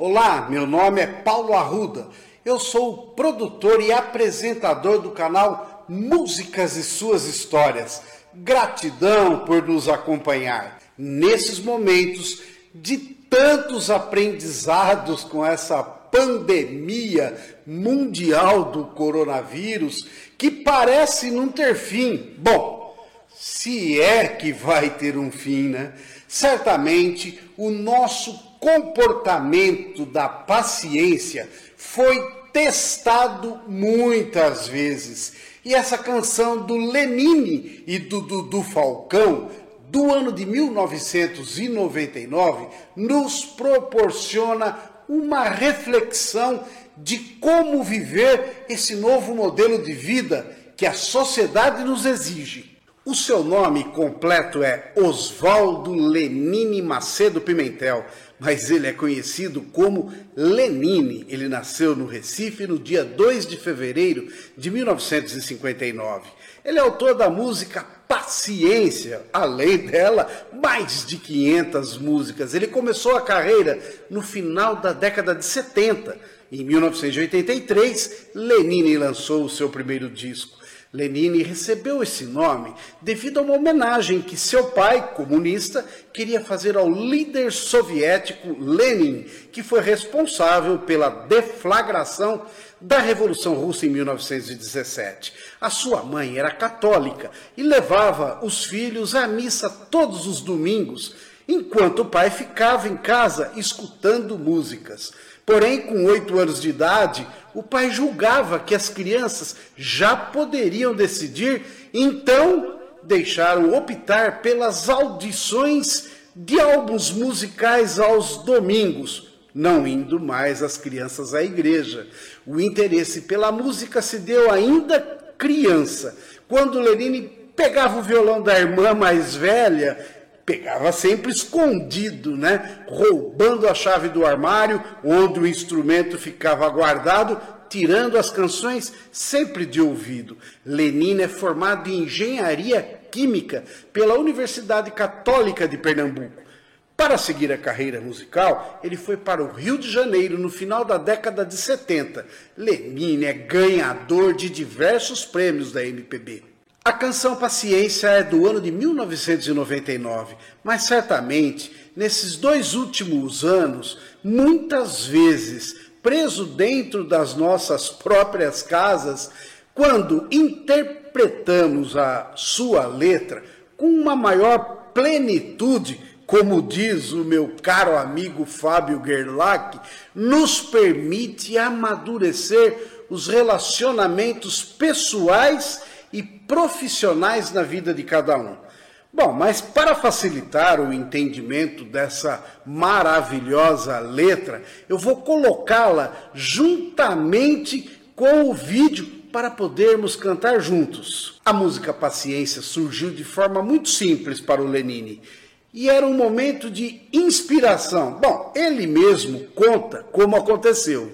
Olá, meu nome é Paulo Arruda. Eu sou produtor e apresentador do canal Músicas e Suas Histórias. Gratidão por nos acompanhar nesses momentos de tantos aprendizados com essa pandemia mundial do coronavírus que parece não ter fim. Bom, se é que vai ter um fim, né? Certamente o nosso comportamento da paciência foi testado muitas vezes. E essa canção do Lenine e do Dudu Falcão, do ano de 1999, nos proporciona uma reflexão de como viver esse novo modelo de vida que a sociedade nos exige. O seu nome completo é Oswaldo Lenine Macedo Pimentel, mas ele é conhecido como Lenine. Ele nasceu no Recife no dia 2 de fevereiro de 1959. Ele é autor da música Paciência, além dela, mais de 500 músicas. Ele começou a carreira no final da década de 70. Em 1983, Lenine lançou o seu primeiro disco. Lenine recebeu esse nome devido a uma homenagem que seu pai, comunista, queria fazer ao líder soviético Lenin, que foi responsável pela deflagração da Revolução Russa em 1917. A sua mãe era católica e levava os filhos à missa todos os domingos, enquanto o pai ficava em casa escutando músicas. Porém, com oito anos de idade, o pai julgava que as crianças já poderiam decidir, então deixaram optar pelas audições de álbuns musicais aos domingos, não indo mais as crianças à igreja. O interesse pela música se deu ainda criança, quando Lenine pegava o violão da irmã mais velha pegava sempre escondido, né? Roubando a chave do armário, onde o instrumento ficava guardado, tirando as canções sempre de ouvido. Lenine é formado em engenharia química pela Universidade Católica de Pernambuco. Para seguir a carreira musical, ele foi para o Rio de Janeiro no final da década de 70. Lenine é ganhador de diversos prêmios da MPB. A canção Paciência é do ano de 1999, mas certamente nesses dois últimos anos, muitas vezes, preso dentro das nossas próprias casas, quando interpretamos a sua letra com uma maior plenitude, como diz o meu caro amigo Fábio Gerlach, nos permite amadurecer os relacionamentos pessoais e profissionais na vida de cada um. Bom, mas para facilitar o entendimento dessa maravilhosa letra, eu vou colocá-la juntamente com o vídeo para podermos cantar juntos. A música Paciência surgiu de forma muito simples para o Lenine e era um momento de inspiração. Bom, ele mesmo conta como aconteceu.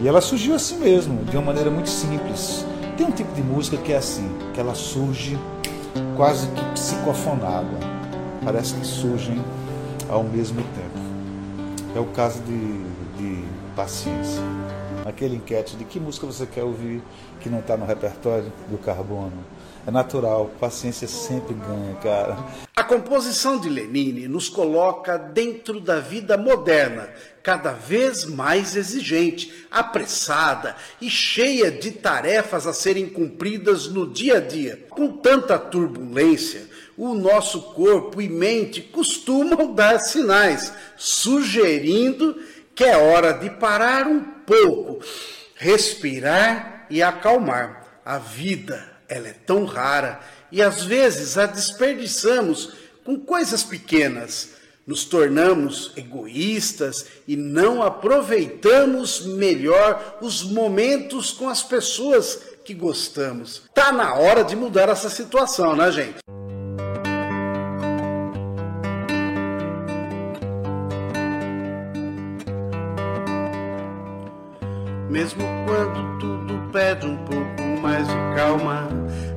E ela surgiu assim mesmo, de uma maneira muito simples. Tem um tipo de música que é assim, que ela surge quase que psicofonada. Parece que surgem ao mesmo tempo. É o caso de, de Paciência. Aquele enquete de que música você quer ouvir que não está no repertório do Carbono. É natural, paciência sempre ganha, cara. A composição de Lenine nos coloca dentro da vida moderna, cada vez mais exigente, apressada e cheia de tarefas a serem cumpridas no dia a dia. Com tanta turbulência, o nosso corpo e mente costumam dar sinais, sugerindo que é hora de parar um pouco, respirar e acalmar. A vida ela é tão rara e às vezes a desperdiçamos com coisas pequenas. Nos tornamos egoístas e não aproveitamos melhor os momentos com as pessoas que gostamos. Tá na hora de mudar essa situação, né, gente? Mesmo quando tudo pede um pouco mais de calma,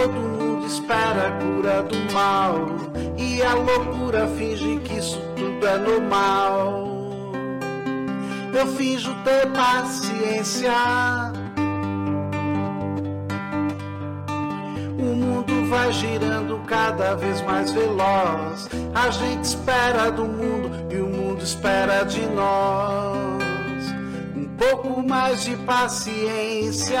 todo mundo espera a cura do mal e a loucura finge que isso tudo é normal. Eu finjo ter paciência vai girando cada vez mais veloz. A gente espera do mundo e o mundo espera de nós. Um pouco mais de paciência.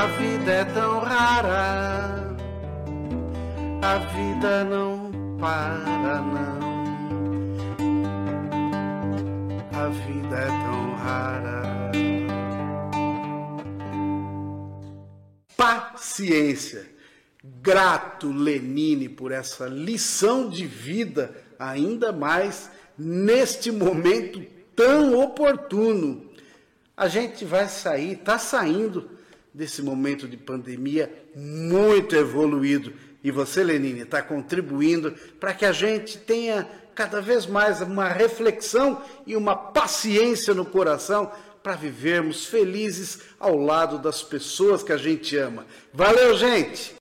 a vida é tão rara. A vida não para, não. A vida é tão rara. paciência. Grato, Lenine, por essa lição de vida, ainda mais neste momento tão oportuno. A gente vai sair, está saindo desse momento de pandemia muito evoluído. E você, Lenine, está contribuindo para que a gente tenha cada vez mais uma reflexão e uma paciência no coração para vivermos felizes ao lado das pessoas que a gente ama. Valeu, gente!